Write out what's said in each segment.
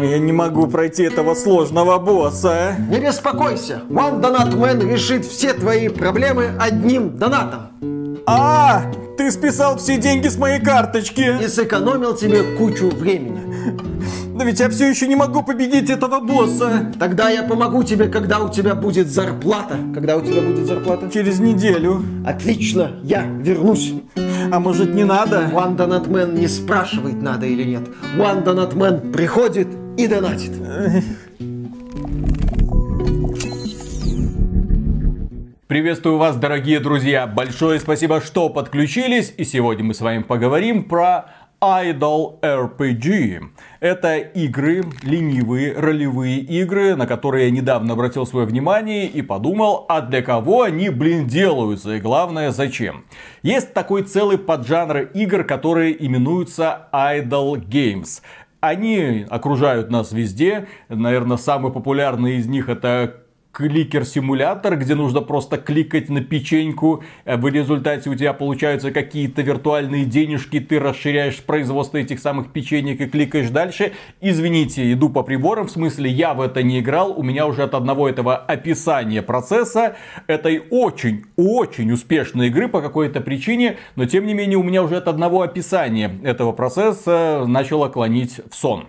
Я не могу пройти этого сложного босса. Не беспокойся, One Donut Man решит все твои проблемы одним донатом. А, ты списал все деньги с моей карточки. И сэкономил тебе кучу времени. Но ведь я все еще не могу победить этого босса. Тогда я помогу тебе, когда у тебя будет зарплата. Когда у тебя будет зарплата? Через неделю. Отлично, я вернусь. А может не надо? One Donut Man не спрашивает, надо или нет. One Donut Man приходит и донатит. Приветствую вас, дорогие друзья! Большое спасибо, что подключились. И сегодня мы с вами поговорим про Idol RPG. Это игры, ленивые ролевые игры, на которые я недавно обратил свое внимание и подумал, а для кого они, блин, делаются и главное, зачем. Есть такой целый поджанр игр, которые именуются Idol Games. Они окружают нас везде. Наверное, самый популярный из них это кликер-симулятор, где нужно просто кликать на печеньку, э, в результате у тебя получаются какие-то виртуальные денежки, ты расширяешь производство этих самых печенек и кликаешь дальше. Извините, иду по приборам, в смысле я в это не играл, у меня уже от одного этого описания процесса этой очень-очень успешной игры по какой-то причине, но тем не менее у меня уже от одного описания этого процесса начало клонить в сон.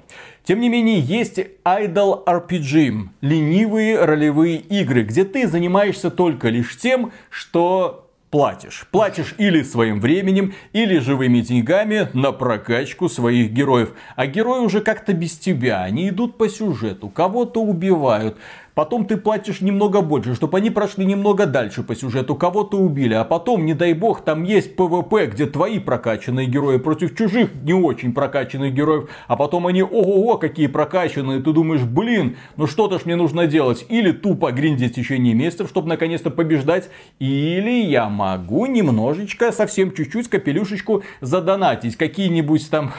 Тем не менее, есть Idle RPG, ленивые ролевые игры, где ты занимаешься только лишь тем, что платишь. Платишь или своим временем, или живыми деньгами на прокачку своих героев. А герои уже как-то без тебя, они идут по сюжету, кого-то убивают, Потом ты платишь немного больше, чтобы они прошли немного дальше по сюжету, кого-то убили. А потом, не дай бог, там есть ПВП, где твои прокачанные герои против чужих не очень прокачанных героев. А потом они, ого-го, какие прокачанные. Ты думаешь, блин, ну что-то ж мне нужно делать. Или тупо гриндить в течение месяцев, чтобы наконец-то побеждать. Или я могу немножечко, совсем чуть-чуть, капелюшечку задонатить. Какие-нибудь там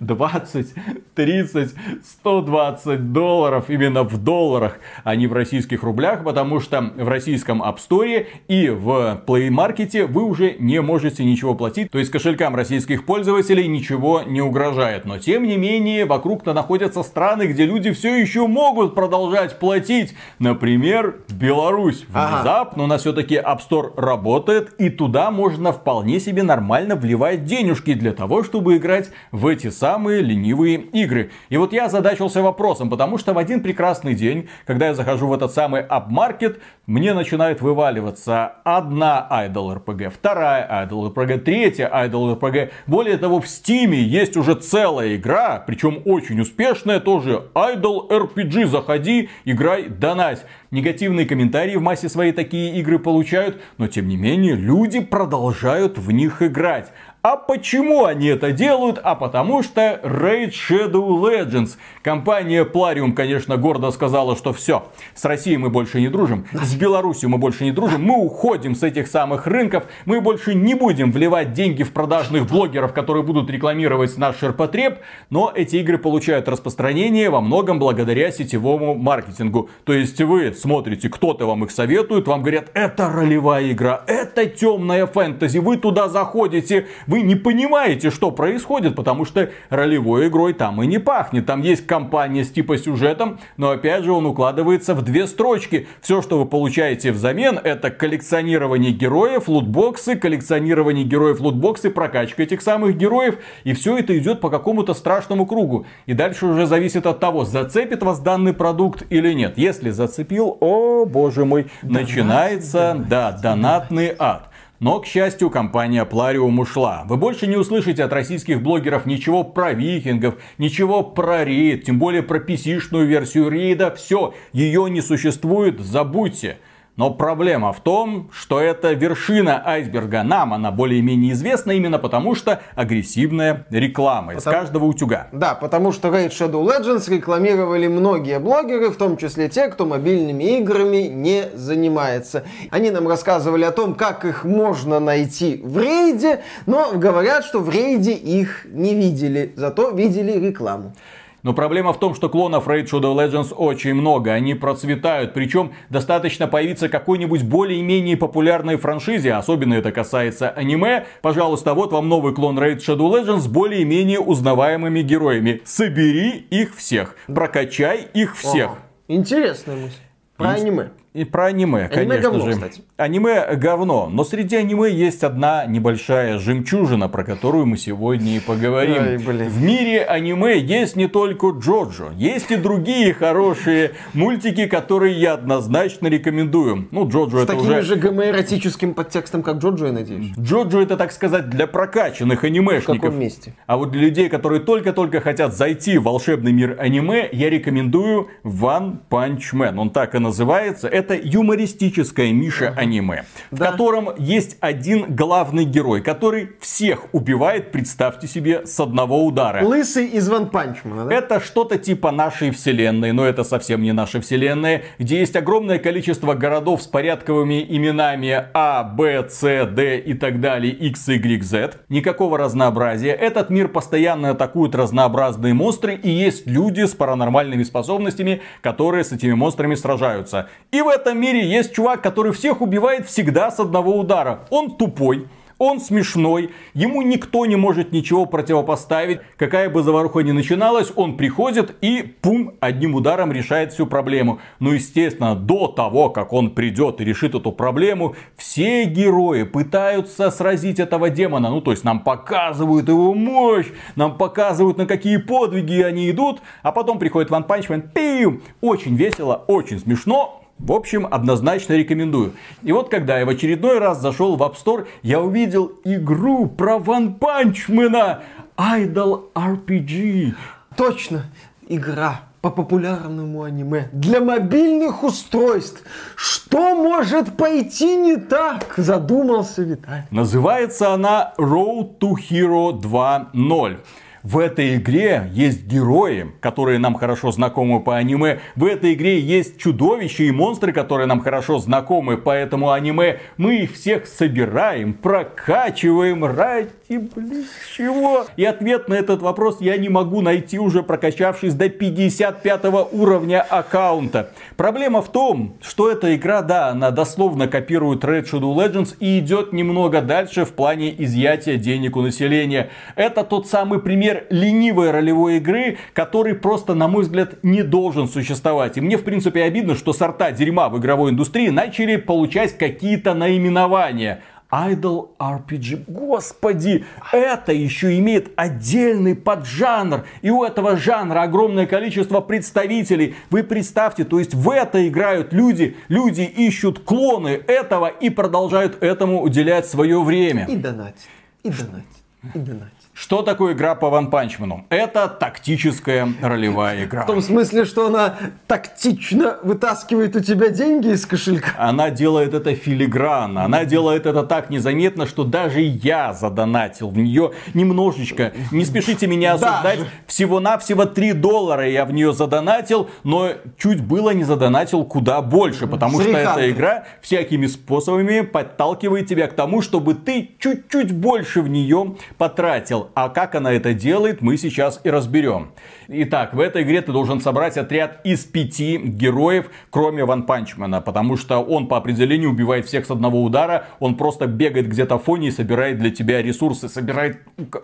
20, 30, 120 долларов именно в долларах а не в российских рублях, потому что в российском App Store и в Play Market вы уже не можете ничего платить. То есть кошелькам российских пользователей ничего не угрожает. Но тем не менее, вокруг-то находятся страны, где люди все еще могут продолжать платить. Например, Беларусь. Внезапно ага. у нас все-таки App Store работает, и туда можно вполне себе нормально вливать денежки для того, чтобы играть в эти самые ленивые игры. И вот я задачился вопросом, потому что в один прекрасный день, когда я захожу в этот самый апмаркет, мне начинает вываливаться одна Idol RPG, вторая Idol RPG, третья Idol RPG. Более того, в Стиме есть уже целая игра, причем очень успешная тоже, Idol RPG. Заходи, играй, донать. Негативные комментарии в массе своей такие игры получают, но тем не менее люди продолжают в них играть. А почему они это делают? А потому что Raid Shadow Legends. Компания Plarium, конечно, гордо сказала, что все, с Россией мы больше не дружим, с Беларусью мы больше не дружим, мы уходим с этих самых рынков, мы больше не будем вливать деньги в продажных блогеров, которые будут рекламировать наш ширпотреб, но эти игры получают распространение во многом благодаря сетевому маркетингу. То есть вы смотрите, кто-то вам их советует, вам говорят, это ролевая игра, это темная фэнтези, вы туда заходите, вы не понимаете, что происходит, потому что ролевой игрой там и не пахнет. Там есть компания с типа сюжетом, но опять же он укладывается в две строчки. Все, что вы получаете взамен, это коллекционирование героев, лутбоксы, коллекционирование героев, лутбоксы, прокачка этих самых героев. И все это идет по какому-то страшному кругу. И дальше уже зависит от того, зацепит вас данный продукт или нет. Если зацепил, о боже мой, Донат, начинается, донат, да, донатный ад. Но, к счастью, компания Plarium ушла. Вы больше не услышите от российских блогеров ничего про викингов, ничего про рейд, тем более про PC-шную версию рейда. Все, ее не существует, забудьте. Но проблема в том, что это вершина айсберга. Нам она более-менее известна именно потому, что агрессивная реклама потому... из каждого утюга. Да, потому что Raid Shadow Legends рекламировали многие блогеры, в том числе те, кто мобильными играми не занимается. Они нам рассказывали о том, как их можно найти в рейде, но говорят, что в рейде их не видели, зато видели рекламу. Но проблема в том, что клонов Raid Shadow Legends очень много. Они процветают. Причем достаточно появиться какой-нибудь более-менее популярной франшизе. Особенно это касается аниме. Пожалуйста, вот вам новый клон Raid Shadow Legends с более-менее узнаваемыми героями. Собери их всех. Прокачай их всех. Ага. Интересная мысль. Про аниме. И про аниме, Аниме конечно говно, же. кстати. Аниме говно. Но среди аниме есть одна небольшая жемчужина, про которую мы сегодня и поговорим. Блин. В мире аниме есть не только Джоджо, есть и другие хорошие мультики, которые я однозначно рекомендую. Ну, Джоджо С это таким уже... же гомоэротическим подтекстом, как Джоджо, я надеюсь. Джоджо это, так сказать, для прокачанных В анимешников. каком месте? А вот для людей, которые только-только хотят зайти в волшебный мир аниме, я рекомендую One Punch Man. Он так и называется. Это юмористическое Миша аниме, в Да. котором есть один главный герой, который всех убивает, представьте себе, с одного удара. Лысый из Ван Панчмана, да? Это что-то типа нашей вселенной, но это совсем не наша вселенная, где есть огромное количество городов с порядковыми именами А, Б, С, Д и так далее, X, Y, Z. Никакого разнообразия. Этот мир постоянно атакуют разнообразные монстры, и есть люди с паранормальными способностями, которые с этими монстрами сражаются. И в этом мире есть чувак, который всех убивает всегда с одного удара. Он тупой. Он смешной, ему никто не может ничего противопоставить. Какая бы заваруха ни начиналась, он приходит и пум, одним ударом решает всю проблему. Но естественно, до того, как он придет и решит эту проблему, все герои пытаются сразить этого демона. Ну, то есть нам показывают его мощь, нам показывают, на какие подвиги они идут, а потом приходит Ван Панчмен, пиу, очень весело, очень смешно, в общем, однозначно рекомендую. И вот когда я в очередной раз зашел в App Store, я увидел игру про Ван Панчмена. Idol RPG. Точно. Игра по популярному аниме для мобильных устройств. Что может пойти не так? Задумался Виталий. Называется она Road to Hero 2.0. В этой игре есть герои, которые нам хорошо знакомы по аниме. В этой игре есть чудовища и монстры, которые нам хорошо знакомы по этому аниме. Мы их всех собираем, прокачиваем ради, блин, чего? И ответ на этот вопрос я не могу найти уже прокачавшись до 55 уровня аккаунта. Проблема в том, что эта игра, да, она дословно копирует Red Shadow Legends и идет немного дальше в плане изъятия денег у населения. Это тот самый пример ленивой ролевой игры, который просто, на мой взгляд, не должен существовать. И мне, в принципе, обидно, что сорта дерьма в игровой индустрии начали получать какие-то наименования. Idol RPG. Господи, это еще имеет отдельный поджанр. И у этого жанра огромное количество представителей. Вы представьте, то есть в это играют люди. Люди ищут клоны этого и продолжают этому уделять свое время. И донать. И донать. И донать. Что такое игра по ванпанчмену? Это тактическая ролевая игра. В том смысле, что она тактично вытаскивает у тебя деньги из кошелька. Она делает это филигранно, она делает это так незаметно, что даже я задонатил в нее немножечко. Не спешите меня осуждать, Даже. всего-навсего 3 доллара я в нее задонатил, но чуть было не задонатил куда больше, потому что Срихандры. эта игра всякими способами подталкивает тебя к тому, чтобы ты чуть-чуть больше в нее потратил. А как она это делает, мы сейчас и разберем. Итак, в этой игре ты должен собрать отряд из пяти героев, кроме Ван Панчмана, потому что он по определению убивает всех с одного удара, он просто бегает где-то в фоне и собирает для тебя ресурсы, собирает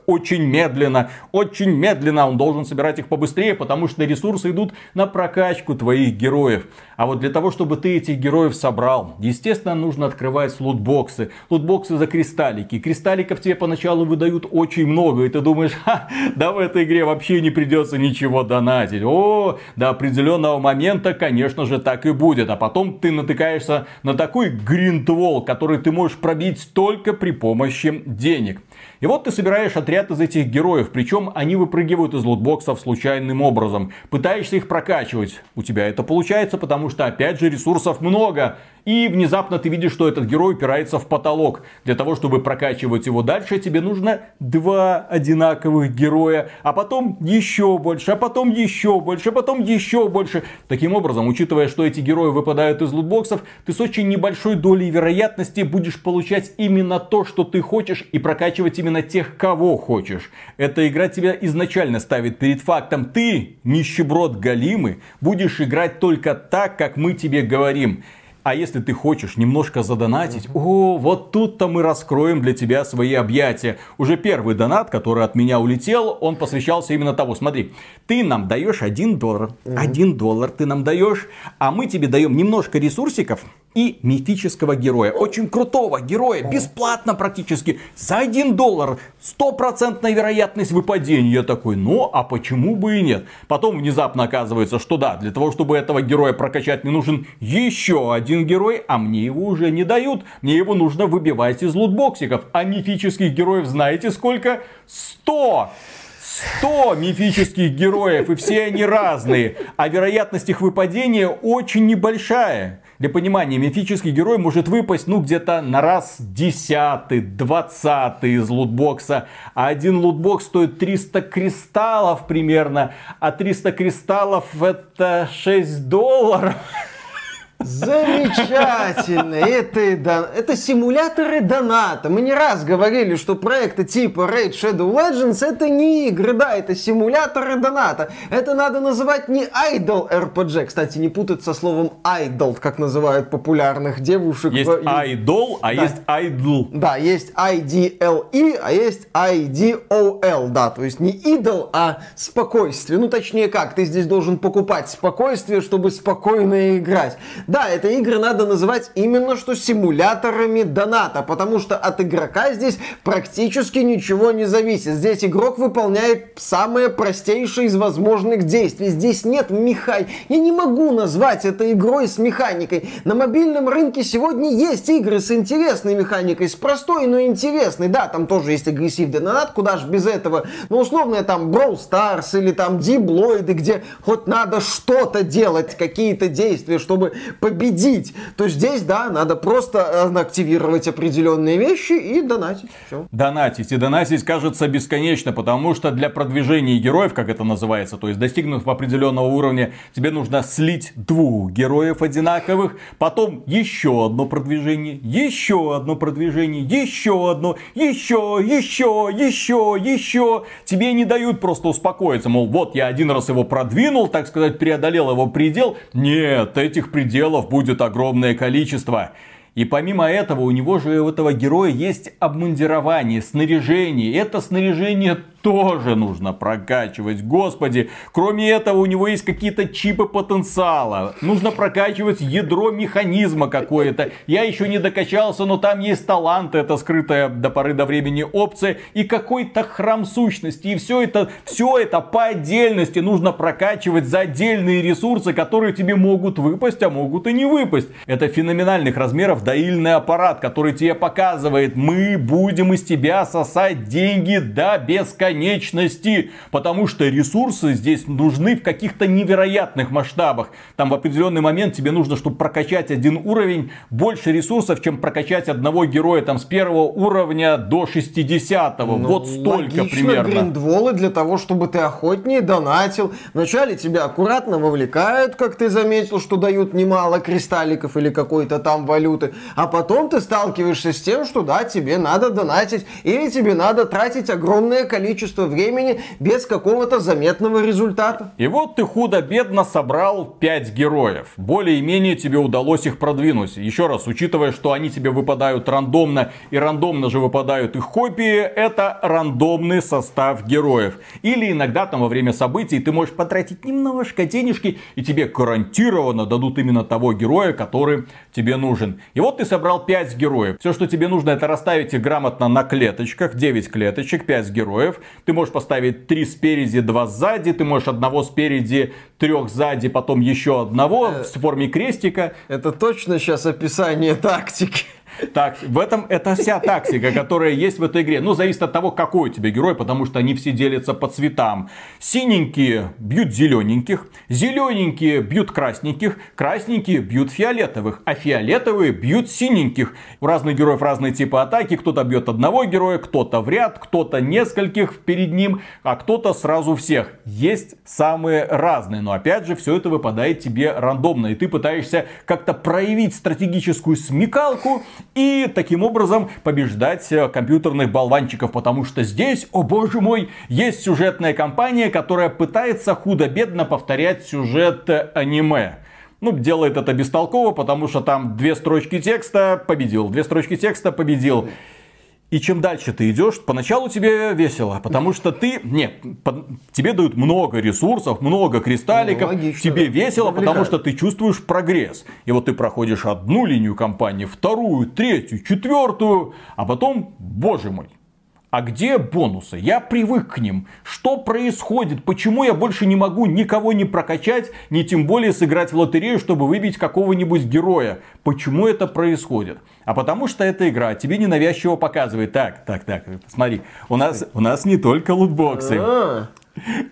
очень медленно, очень медленно, он должен собирать их побыстрее, потому что ресурсы идут на прокачку твоих героев. А вот для того, чтобы ты этих героев собрал, естественно, нужно открывать лутбоксы. Лутбоксы за кристаллики. Кристалликов тебе поначалу выдают очень много, и ты думаешь, Ха, да в этой игре вообще не придется ничего донатить. О, до определенного момента, конечно же, так и будет. А потом ты натыкаешься на такой гриндвол, который ты можешь пробить только при помощи денег. И вот ты собираешь отряд из этих героев, причем они выпрыгивают из лутбоксов случайным образом. Пытаешься их прокачивать. У тебя это получается, потому что, опять же, ресурсов много. И внезапно ты видишь, что этот герой упирается в потолок. Для того, чтобы прокачивать его дальше, тебе нужно два одинаковых героя. А потом еще больше, а потом еще больше, а потом еще больше. Таким образом, учитывая, что эти герои выпадают из лутбоксов, ты с очень небольшой долей вероятности будешь получать именно то, что ты хочешь, и прокачивать именно тех, кого хочешь. Эта игра тебя изначально ставит перед фактом. Ты, нищеброд Галимы, будешь играть только так, как мы тебе говорим. А если ты хочешь немножко задонатить, о, вот тут-то мы раскроем для тебя свои объятия. Уже первый донат, который от меня улетел, он посвящался именно того. Смотри, ты нам даешь 1 доллар, 1 доллар ты нам даешь, а мы тебе даем немножко ресурсиков, и мифического героя. Очень крутого героя, бесплатно практически, за 1 доллар. Стопроцентная вероятность выпадения. Я такой, ну а почему бы и нет? Потом внезапно оказывается, что да, для того, чтобы этого героя прокачать, мне нужен еще один герой, а мне его уже не дают. Мне его нужно выбивать из лутбоксиков. А мифических героев знаете сколько? 100! 100 мифических героев, и все они разные. А вероятность их выпадения очень небольшая. Для понимания, мифический герой может выпасть, ну, где-то на раз десятый, двадцатый из лутбокса. А один лутбокс стоит 300 кристаллов примерно. А 300 кристаллов это 6 долларов. Замечательно! Это, это симуляторы доната. Мы не раз говорили, что проекты типа Raid Shadow Legends это не игры, да, это симуляторы доната. Это надо называть не idol RPG. Кстати, не путать со словом idol, как называют популярных девушек. Есть в... idol, а да. есть idol. Да, есть IDLE, а есть IDOL, да, то есть не idol, а спокойствие. Ну, точнее как, ты здесь должен покупать спокойствие, чтобы спокойно играть. Да, это игры надо называть именно что симуляторами доната, потому что от игрока здесь практически ничего не зависит. Здесь игрок выполняет самое простейшее из возможных действий. Здесь нет механик. Я не могу назвать это игрой с механикой. На мобильном рынке сегодня есть игры с интересной механикой, с простой, но интересной. Да, там тоже есть агрессивный донат, куда же без этого. Но условно там Brawl Stars или там Диблоиды, где хоть надо что-то делать, какие-то действия, чтобы победить, то здесь, да, надо просто э, активировать определенные вещи и донатить. Все. Донатить. И донатить кажется бесконечно, потому что для продвижения героев, как это называется, то есть достигнув определенного уровня, тебе нужно слить двух героев одинаковых, потом еще одно продвижение, еще одно продвижение, еще одно, еще, еще, еще, еще. Тебе не дают просто успокоиться, мол, вот я один раз его продвинул, так сказать, преодолел его предел. Нет, этих пределов пределов будет огромное количество. И помимо этого, у него же у этого героя есть обмундирование, снаряжение. Это снаряжение тоже нужно прокачивать. Господи, кроме этого у него есть какие-то чипы потенциала. Нужно прокачивать ядро механизма какое-то. Я еще не докачался, но там есть талант, это скрытая до поры до времени опция и какой-то храм сущности. И все это, все это по отдельности нужно прокачивать за отдельные ресурсы, которые тебе могут выпасть, а могут и не выпасть. Это феноменальных размеров доильный аппарат, который тебе показывает, мы будем из тебя сосать деньги до бесконечности бесконечности, потому что ресурсы здесь нужны в каких-то невероятных масштабах. Там в определенный момент тебе нужно, чтобы прокачать один уровень, больше ресурсов, чем прокачать одного героя там с первого уровня до 60 -го. Ну, вот столько логично, примерно. гриндволы для того, чтобы ты охотнее донатил. Вначале тебя аккуратно вовлекают, как ты заметил, что дают немало кристалликов или какой-то там валюты. А потом ты сталкиваешься с тем, что да, тебе надо донатить или тебе надо тратить огромное количество количество времени без какого-то заметного результата. И вот ты худо-бедно собрал 5 героев. Более-менее тебе удалось их продвинуть. Еще раз, учитывая, что они тебе выпадают рандомно, и рандомно же выпадают их копии, это рандомный состав героев. Или иногда там во время событий ты можешь потратить немножко денежки, и тебе гарантированно дадут именно того героя, который тебе нужен. И вот ты собрал 5 героев. Все, что тебе нужно, это расставить их грамотно на клеточках, 9 клеточек, 5 героев. Ты можешь поставить три спереди, два сзади. Ты можешь одного спереди, трех сзади, потом еще одного в форме крестика. Это точно сейчас описание тактики. Так, в этом это вся тактика, которая есть в этой игре. Ну, зависит от того, какой у тебя герой, потому что они все делятся по цветам. Синенькие бьют зелененьких, зелененькие бьют красненьких, красненькие бьют фиолетовых, а фиолетовые бьют синеньких. У разных героев разные типы атаки. Кто-то бьет одного героя, кто-то в ряд, кто-то нескольких перед ним, а кто-то сразу всех. Есть самые разные, но опять же, все это выпадает тебе рандомно, и ты пытаешься как-то проявить стратегическую смекалку и таким образом побеждать э, компьютерных болванчиков, потому что здесь, о боже мой, есть сюжетная кампания, которая пытается худо-бедно повторять сюжет э, аниме. Ну, делает это бестолково, потому что там две строчки текста победил, две строчки текста победил. И чем дальше ты идешь, поначалу тебе весело, потому что ты, нет, по, тебе дают много ресурсов, много кристалликов, ну, логично, тебе да. весело, Привлекает. потому что ты чувствуешь прогресс. И вот ты проходишь одну линию кампании, вторую, третью, четвертую, а потом, боже мой, а где бонусы? Я привык к ним. Что происходит? Почему я больше не могу никого не прокачать, ни тем более сыграть в лотерею, чтобы выбить какого-нибудь героя? Почему это происходит? А потому что эта игра тебе ненавязчиво показывает. Так, так, так, смотри, у нас, у нас не только лутбоксы. А.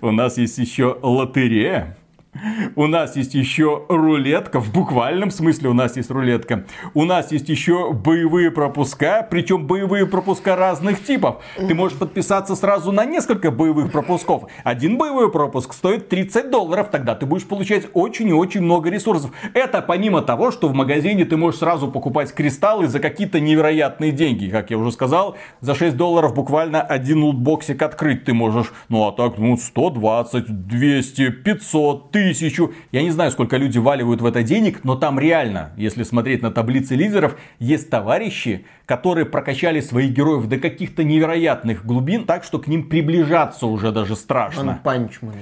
У нас есть еще лотерея. У нас есть еще рулетка, в буквальном смысле у нас есть рулетка. У нас есть еще боевые пропуска, причем боевые пропуска разных типов. Ты можешь подписаться сразу на несколько боевых пропусков. Один боевой пропуск стоит 30 долларов, тогда ты будешь получать очень и очень много ресурсов. Это помимо того, что в магазине ты можешь сразу покупать кристаллы за какие-то невероятные деньги. Как я уже сказал, за 6 долларов буквально один лутбоксик открыть ты можешь. Ну а так, ну 120, 200, 500, 1000 тысячу. Я не знаю, сколько люди валивают в это денег, но там реально, если смотреть на таблицы лидеров, есть товарищи, которые прокачали своих героев до каких-то невероятных глубин, так что к ним приближаться уже даже страшно. Punch Man.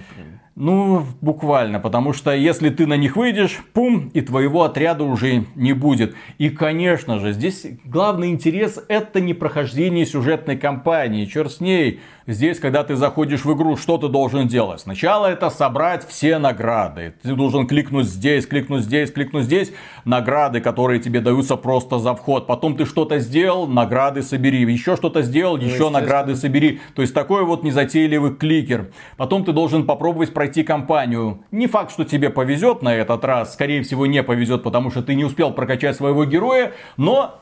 Ну, буквально, потому что если ты на них выйдешь, пум, и твоего отряда уже не будет. И, конечно же, здесь главный интерес это не прохождение сюжетной кампании, черт с ней. Здесь, когда ты заходишь в игру, что ты должен делать? Сначала это собрать все награды. Ты должен кликнуть здесь, кликнуть здесь, кликнуть здесь. Награды, которые тебе даются просто за вход. Потом ты что-то сделал, награды собери. Еще что-то сделал, ну, еще награды собери. То есть такой вот незатейливый кликер. Потом ты должен попробовать пройти кампанию. Не факт, что тебе повезет на этот раз. Скорее всего не повезет, потому что ты не успел прокачать своего героя. Но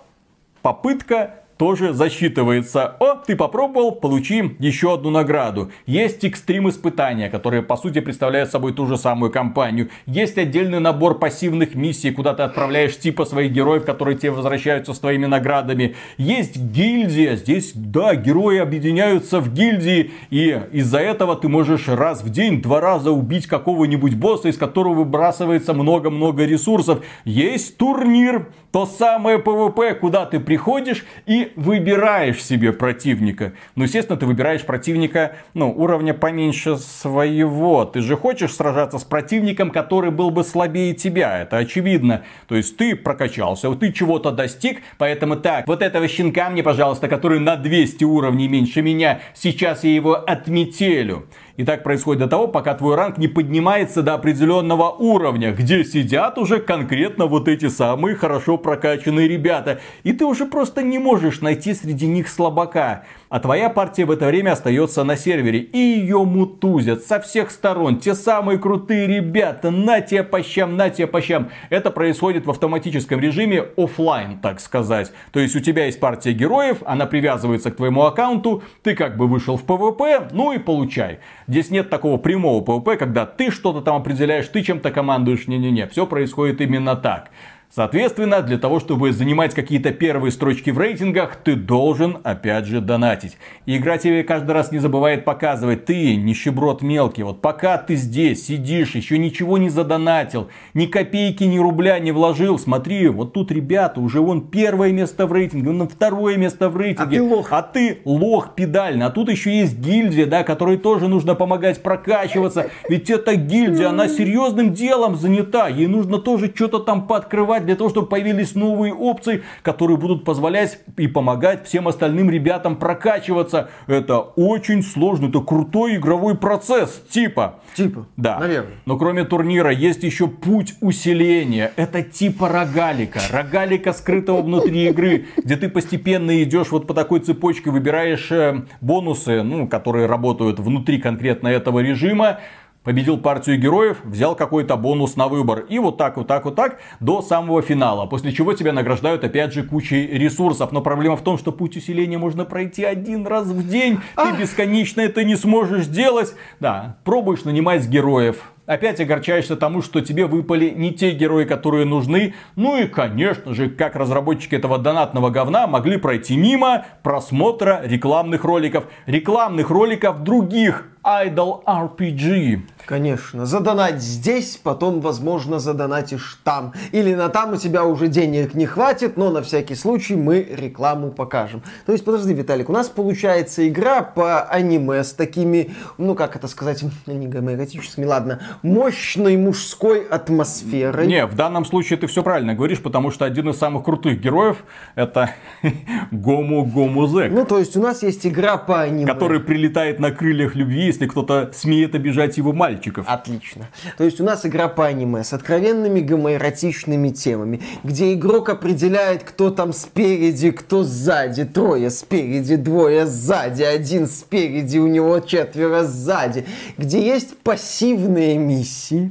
попытка тоже засчитывается. О, ты попробовал, получи еще одну награду. Есть экстрим испытания, которые по сути представляют собой ту же самую кампанию. Есть отдельный набор пассивных миссий, куда ты отправляешь типа своих героев, которые тебе возвращаются с твоими наградами. Есть гильдия, здесь, да, герои объединяются в гильдии, и из-за этого ты можешь раз в день, два раза убить какого-нибудь босса, из которого выбрасывается много-много ресурсов. Есть турнир, то самое PvP, куда ты приходишь и выбираешь себе противника. Ну, естественно, ты выбираешь противника, ну, уровня поменьше своего. Ты же хочешь сражаться с противником, который был бы слабее тебя. Это очевидно. То есть ты прокачался, ты чего-то достиг, поэтому так, вот этого щенка мне, пожалуйста, который на 200 уровней меньше меня, сейчас я его отметелю. И так происходит до того, пока твой ранг не поднимается до определенного уровня, где сидят уже конкретно вот эти самые хорошо прокачанные ребята. И ты уже просто не можешь найти среди них слабака. А твоя партия в это время остается на сервере. И ее мутузят со всех сторон. Те самые крутые ребята. На тебе по щам, на тебе по щам. Это происходит в автоматическом режиме офлайн, так сказать. То есть у тебя есть партия героев, она привязывается к твоему аккаунту. Ты как бы вышел в PvP, ну и получай. Здесь нет такого прямого PvP, когда ты что-то там определяешь, ты чем-то командуешь. Не-не-не, все происходит именно так. Соответственно, для того, чтобы занимать какие-то первые строчки в рейтингах, ты должен, опять же, донатить. И игра тебе каждый раз не забывает показывать, ты нищеброд мелкий, вот пока ты здесь сидишь, еще ничего не задонатил, ни копейки, ни рубля не вложил, смотри, вот тут ребята, уже вон первое место в рейтинге, вон второе место в рейтинге. А ты лох. А ты лох педально. А тут еще есть гильдия, да, которой тоже нужно помогать прокачиваться. Ведь эта гильдия, она серьезным делом занята. Ей нужно тоже что-то там пооткрывать развивать для того, чтобы появились новые опции, которые будут позволять и помогать всем остальным ребятам прокачиваться. Это очень сложно, это крутой игровой процесс, типа. Типа, да. наверное. Но кроме турнира есть еще путь усиления. Это типа рогалика. Рогалика скрытого внутри игры, где ты постепенно идешь вот по такой цепочке, выбираешь э, бонусы, ну, которые работают внутри конкретно этого режима, победил партию героев, взял какой-то бонус на выбор. И вот так, вот так, вот так до самого финала. После чего тебя награждают опять же кучей ресурсов. Но проблема в том, что путь усиления можно пройти один раз в день. Ты бесконечно это не сможешь делать. Да, пробуешь нанимать героев опять огорчаешься тому, что тебе выпали не те герои, которые нужны. Ну и, конечно же, как разработчики этого донатного говна могли пройти мимо просмотра рекламных роликов. Рекламных роликов других Idol RPG. Конечно. Задонать здесь, потом, возможно, задонатишь там. Или на там у тебя уже денег не хватит, но на всякий случай мы рекламу покажем. То есть, подожди, Виталик, у нас получается игра по аниме с такими, ну как это сказать, не гомоэротическими, ладно, мощной мужской атмосферой. Не, в данном случае ты все правильно говоришь, потому что один из самых крутых героев это Гому Гому Зек. Ну, то есть у нас есть игра по аниме. Который прилетает на крыльях любви, если кто-то смеет обижать его мальчик мальчиков. Отлично. То есть у нас игра по аниме с откровенными гомоэротичными темами, где игрок определяет, кто там спереди, кто сзади. Трое спереди, двое сзади, один спереди, у него четверо сзади. Где есть пассивные миссии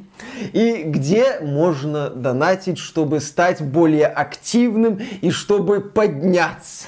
и где можно донатить, чтобы стать более активным и чтобы подняться.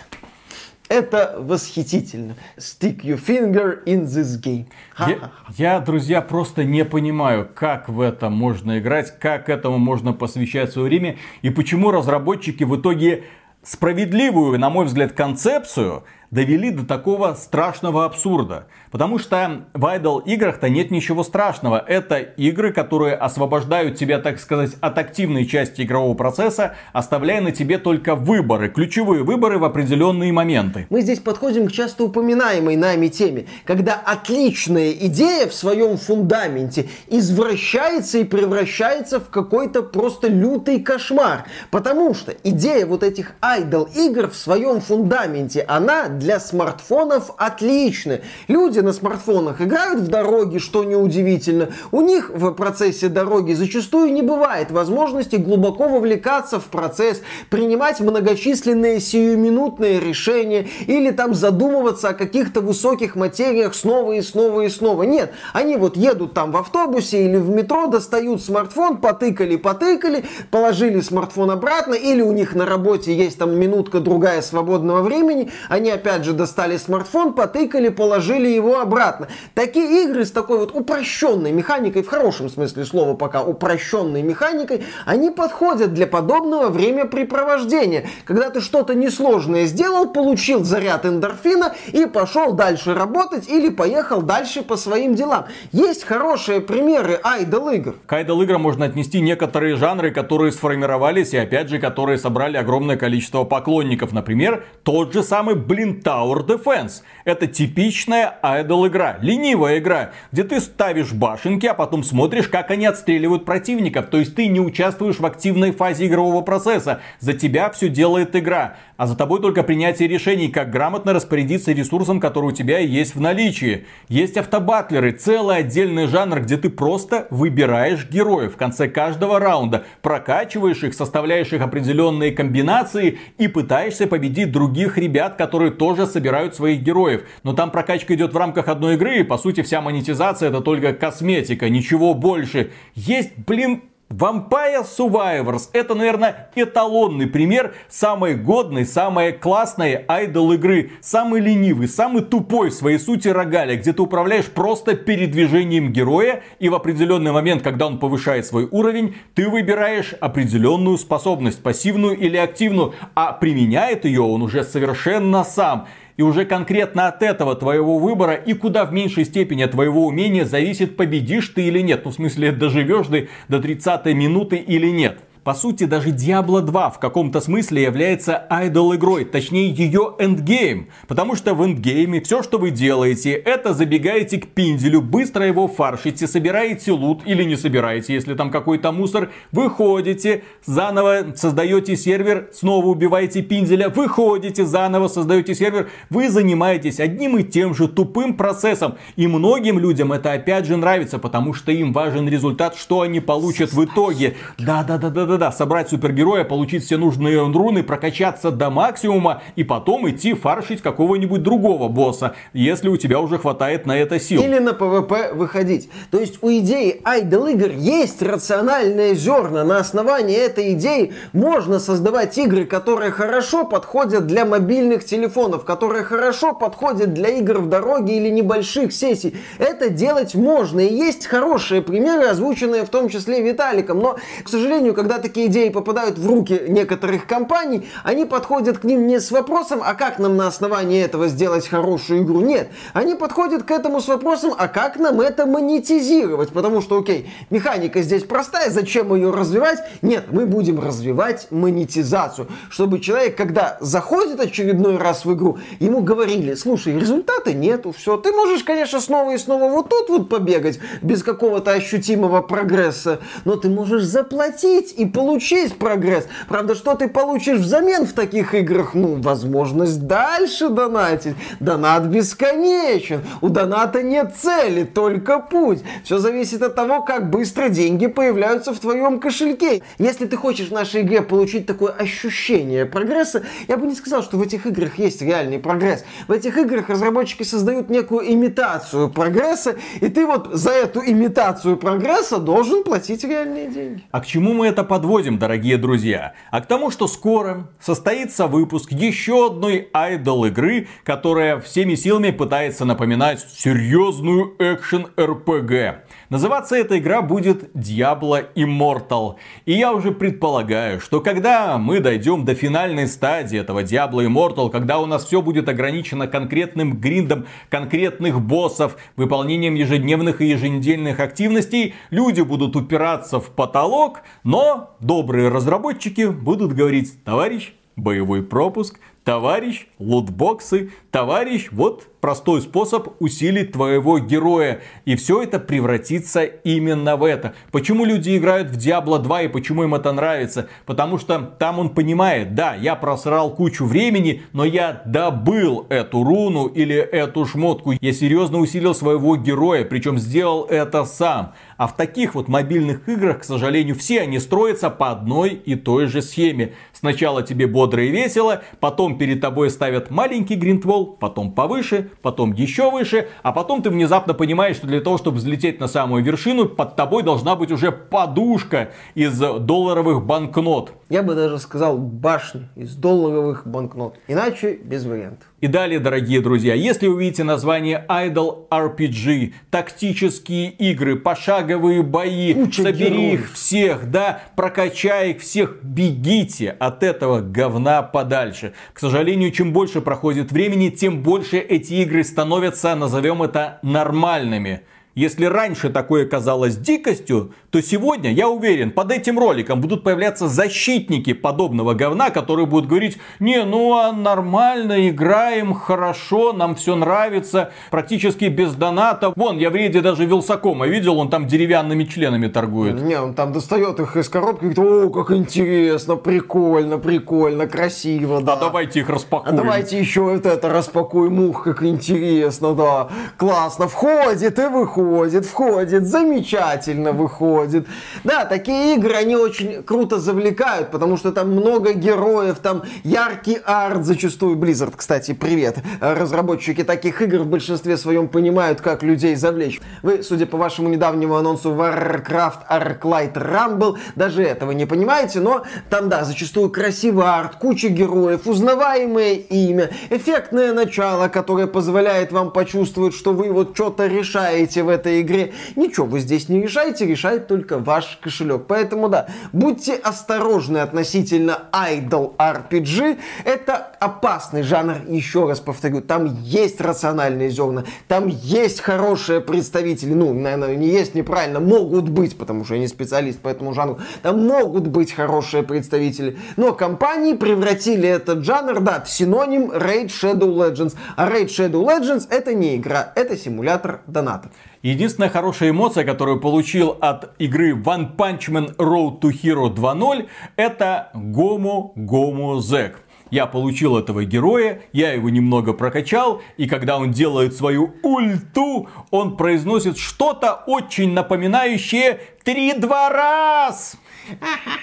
Это восхитительно. Stick your finger in this game. Я, я, друзья, просто не понимаю, как в это можно играть, как этому можно посвящать свое время и почему разработчики в итоге справедливую, на мой взгляд, концепцию довели до такого страшного абсурда. Потому что в Idle играх-то нет ничего страшного. Это игры, которые освобождают тебя, так сказать, от активной части игрового процесса, оставляя на тебе только выборы, ключевые выборы в определенные моменты. Мы здесь подходим к часто упоминаемой нами теме, когда отличная идея в своем фундаменте извращается и превращается в какой-то просто лютый кошмар. Потому что идея вот этих Idle игр в своем фундаменте, она для смартфонов отличны. Люди на смартфонах играют в дороги, что неудивительно. У них в процессе дороги зачастую не бывает возможности глубоко вовлекаться в процесс, принимать многочисленные сиюминутные решения или там задумываться о каких-то высоких материях снова и снова и снова. Нет, они вот едут там в автобусе или в метро, достают смартфон, потыкали, потыкали, положили смартфон обратно, или у них на работе есть там минутка другая свободного времени, они опять опять же достали смартфон, потыкали, положили его обратно. Такие игры с такой вот упрощенной механикой, в хорошем смысле слова пока упрощенной механикой, они подходят для подобного времяпрепровождения. Когда ты что-то несложное сделал, получил заряд эндорфина и пошел дальше работать или поехал дальше по своим делам. Есть хорошие примеры айдол игр. К айдол играм можно отнести некоторые жанры, которые сформировались и опять же, которые собрали огромное количество поклонников. Например, тот же самый, блин, Tower Defense. Это типичная idle игра, ленивая игра, где ты ставишь башенки, а потом смотришь, как они отстреливают противников. То есть ты не участвуешь в активной фазе игрового процесса. За тебя все делает игра. А за тобой только принятие решений, как грамотно распорядиться ресурсом, который у тебя есть в наличии. Есть автобатлеры, целый отдельный жанр, где ты просто выбираешь героев в конце каждого раунда, прокачиваешь их, составляешь их определенные комбинации и пытаешься победить других ребят, которые тоже собирают своих героев. Но там прокачка идет в рамках одной игры, и по сути вся монетизация это только косметика, ничего больше. Есть, блин, Vampire Survivors это, наверное, эталонный пример самой годной, самой классной айдол игры. Самый ленивый, самый тупой в своей сути рогаля, где ты управляешь просто передвижением героя, и в определенный момент, когда он повышает свой уровень, ты выбираешь определенную способность, пассивную или активную, а применяет ее он уже совершенно сам. И уже конкретно от этого твоего выбора и куда в меньшей степени от твоего умения зависит, победишь ты или нет. Ну, в смысле, доживешь ты до 30 минуты или нет. По сути, даже Diablo 2 в каком-то смысле является idle игрой, точнее ее эндгейм. Потому что в эндгейме все, что вы делаете, это забегаете к пинделю, быстро его фаршите, собираете лут или не собираете, если там какой-то мусор, выходите, заново создаете сервер, снова убиваете пинделя, выходите, заново создаете сервер. Вы занимаетесь одним и тем же тупым процессом. И многим людям это опять же нравится, потому что им важен результат, что они получат в итоге. Да-да-да-да Да-да-да, собрать супергероя, получить все нужные руны, прокачаться до максимума и потом идти фаршить какого-нибудь другого босса, если у тебя уже хватает на это сил. Или на ПВП выходить. То есть у идеи idle игр есть рациональные зерна. На основании этой идеи можно создавать игры, которые хорошо подходят для мобильных телефонов, которые хорошо подходят для игр в дороге или небольших сессий. Это делать можно. И есть хорошие примеры, озвученные в том числе Виталиком. Но, к сожалению, когда такие идеи попадают в руки некоторых компаний, они подходят к ним не с вопросом, а как нам на основании этого сделать хорошую игру. Нет, они подходят к этому с вопросом, а как нам это монетизировать? Потому что, окей, механика здесь простая, зачем ее развивать? Нет, мы будем развивать монетизацию, чтобы человек, когда заходит очередной раз в игру, ему говорили, слушай, результата нету, все, ты можешь, конечно, снова и снова вот тут вот побегать, без какого-то ощутимого прогресса, но ты можешь заплатить и получить прогресс. Правда, что ты получишь взамен в таких играх? Ну, возможность дальше донатить. Донат бесконечен. У доната нет цели, только путь. Все зависит от того, как быстро деньги появляются в твоем кошельке. Если ты хочешь в нашей игре получить такое ощущение прогресса, я бы не сказал, что в этих играх есть реальный прогресс. В этих играх разработчики создают некую имитацию прогресса, и ты вот за эту имитацию прогресса должен платить реальные деньги. А к чему мы это подводим, дорогие друзья? А к тому, что скоро состоится выпуск еще одной айдол игры, которая всеми силами пытается напоминать серьезную экшен РПГ. Называться эта игра будет Diablo Immortal. И я уже предполагаю, что когда мы дойдем до финальной стадии этого Diablo Immortal, когда у нас все будет ограничено конкретным гриндом конкретных боссов, выполнением ежедневных и еженедельных активностей, люди будут упираться в потолок, но добрые разработчики будут говорить, товарищ, боевой пропуск, товарищ, лутбоксы, товарищ, вот простой способ усилить твоего героя. И все это превратится именно в это. Почему люди играют в Diablo 2 и почему им это нравится? Потому что там он понимает, да, я просрал кучу времени, но я добыл эту руну или эту шмотку. Я серьезно усилил своего героя, причем сделал это сам. А в таких вот мобильных играх, к сожалению, все они строятся по одной и той же схеме. Сначала тебе бодро и весело, потом перед тобой ставят маленький гриндвол, потом повыше, потом еще выше, а потом ты внезапно понимаешь, что для того, чтобы взлететь на самую вершину, под тобой должна быть уже подушка из долларовых банкнот. Я бы даже сказал башни из долларовых банкнот. Иначе без вариантов. И далее, дорогие друзья, если вы видите название Idol RPG, тактические игры, пошаговые бои, Куча собери героев. их всех, да, прокачай их всех, бегите от этого говна подальше. К сожалению, чем больше проходит времени, тем больше эти игры становятся, назовем это, нормальными. Если раньше такое казалось дикостью, то сегодня, я уверен, под этим роликом будут появляться защитники подобного говна, которые будут говорить, не, ну а нормально, играем, хорошо, нам все нравится, практически без доната. Вон, я в рейде даже Вилсакома видел, он там деревянными членами торгует. Не, он там достает их из коробки и говорит, о, как интересно, прикольно, прикольно, красиво, да. А давайте их А распакуем. давайте еще вот это распакуем, ух, как интересно, да. Классно, входит и выходит, входит, замечательно выходит. Да, такие игры, они очень круто завлекают, потому что там много героев, там яркий арт зачастую. Blizzard, кстати, привет. Разработчики таких игр в большинстве своем понимают, как людей завлечь. Вы, судя по вашему недавнему анонсу Warcraft Arclight Rumble, даже этого не понимаете, но там, да, зачастую красивый арт, куча героев, узнаваемое имя, эффектное начало, которое позволяет вам почувствовать, что вы вот что-то решаете в этой игре. Ничего вы здесь не решаете, решает только ваш кошелек. Поэтому, да, будьте осторожны относительно Idol RPG. Это опасный жанр, еще раз повторю. Там есть рациональные зерна, там есть хорошие представители. Ну, наверное, не есть неправильно, могут быть, потому что я не специалист по этому жанру. Там могут быть хорошие представители. Но компании превратили этот жанр, да, в синоним Raid Shadow Legends. А Raid Shadow Legends это не игра, это симулятор донатов. Единственная хорошая эмоция, которую получил от игры One Punch Man Road to Hero 2.0, это Gomu Gomu Zek. Я получил этого героя, я его немного прокачал, и когда он делает свою ульту, он произносит что-то очень напоминающее «Три-два раз!»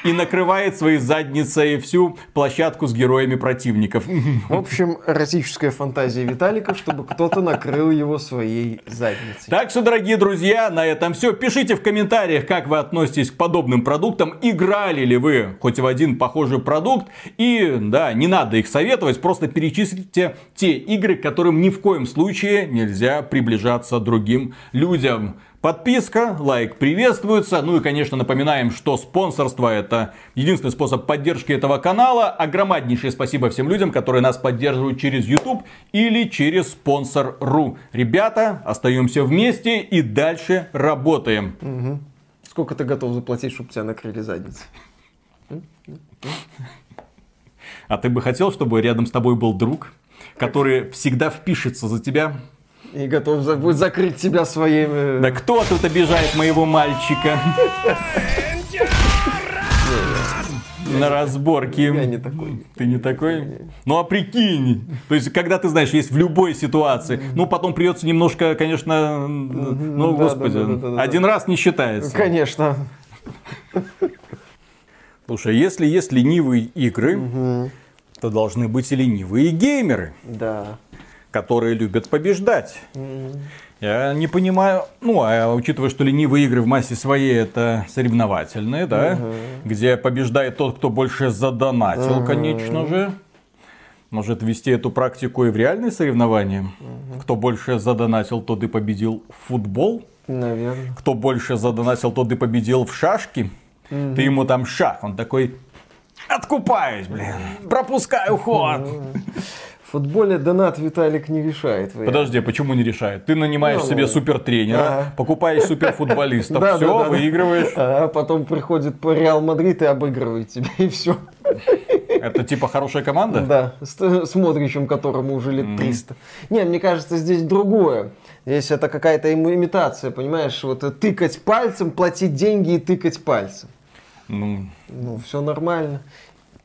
И накрывает своей задницей всю площадку с героями противников. В общем, эротическая фантазия Виталика, чтобы кто-то накрыл его своей задницей. Так что, дорогие друзья, на этом все. Пишите в комментариях, как вы относитесь к подобным продуктам. Играли ли вы хоть в один похожий продукт? И, да, не надо их советовать, просто перечислите те игры, к которым ни в коем случае нельзя приближаться другим людям. Подписка, лайк приветствуется. Ну и, конечно, напоминаем, что спонсорство это единственный способ поддержки этого канала. Огромнейшее спасибо всем людям, которые нас поддерживают через YouTube или через спонсор.ру. Ребята, остаемся вместе и дальше работаем. Угу. Сколько ты готов заплатить, чтобы тебя накрыли задницей? А ты бы хотел, чтобы рядом с тобой был друг, который всегда впишется за тебя и готов за, будет закрыть тебя своими... Да кто тут обижает моего мальчика? На разборке. Я не такой. Ты не такой? Ну а прикинь. То есть, когда ты знаешь, есть в любой ситуации. Ну, потом придется немножко, конечно, ну, господи, один раз не считается. Конечно. Слушай, если есть ленивые игры, то должны быть и ленивые геймеры. Да которые любят побеждать. Я не понимаю, ну, а учитывая, что ленивые игры в массе своей это соревновательные, да, угу. где побеждает тот, кто больше задонатил, угу. конечно же. Может ввести эту практику и в реальные соревнования? Угу. Кто больше задонатил, тот и победил в футбол? Наверное. Кто больше задонатил, тот и победил в шашки? Угу. Ты ему там шах, он такой, откупаюсь, блин, пропускаю ход. В футболе донат Виталик не решает. Подожди, а почему не решает? Ты нанимаешь ну, себе супертренера, ага. покупаешь суперфутболистов, да, все, да, да, выигрываешь. А потом приходит по Реал Мадрид и обыгрывает тебя, и все. Это типа хорошая команда? Да, с, с Модричем, которому уже лет 300. Не, мне кажется, здесь другое. Здесь это какая-то имитация, понимаешь? Вот тыкать пальцем, платить деньги и тыкать пальцем. Ну, ну все нормально.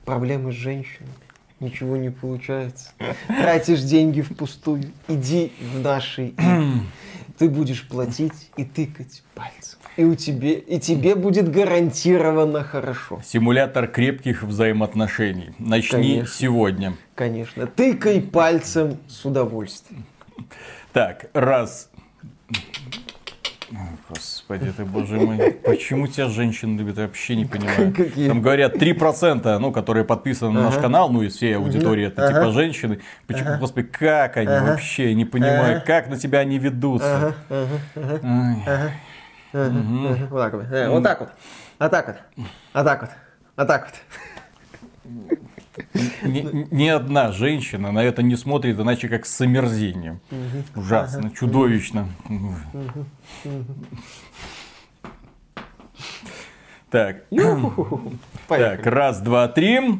Проблемы с женщинами ничего не получается. Тратишь деньги впустую. Иди в наши Ты будешь платить и тыкать пальцем. И, у тебе, и тебе будет гарантированно хорошо. Симулятор крепких взаимоотношений. Начни Конечно. сегодня. Конечно. Тыкай пальцем с удовольствием. Так, раз, Господи ты, боже мой. Почему тебя женщины любят, я вообще не понимаю. Какие? Там говорят 3%, ну, которые подписаны на наш канал, ну, из всей аудитории, это типа женщины. Почему, господи, как они вообще, не понимаю, как на тебя они ведутся. Вот так вот. Вот так вот. Вот так вот. Вот так вот. Вот так вот ни, ни одна женщина на это не смотрит иначе как с омерзением. Ужасно, чудовищно. Так. так, раз, два, три.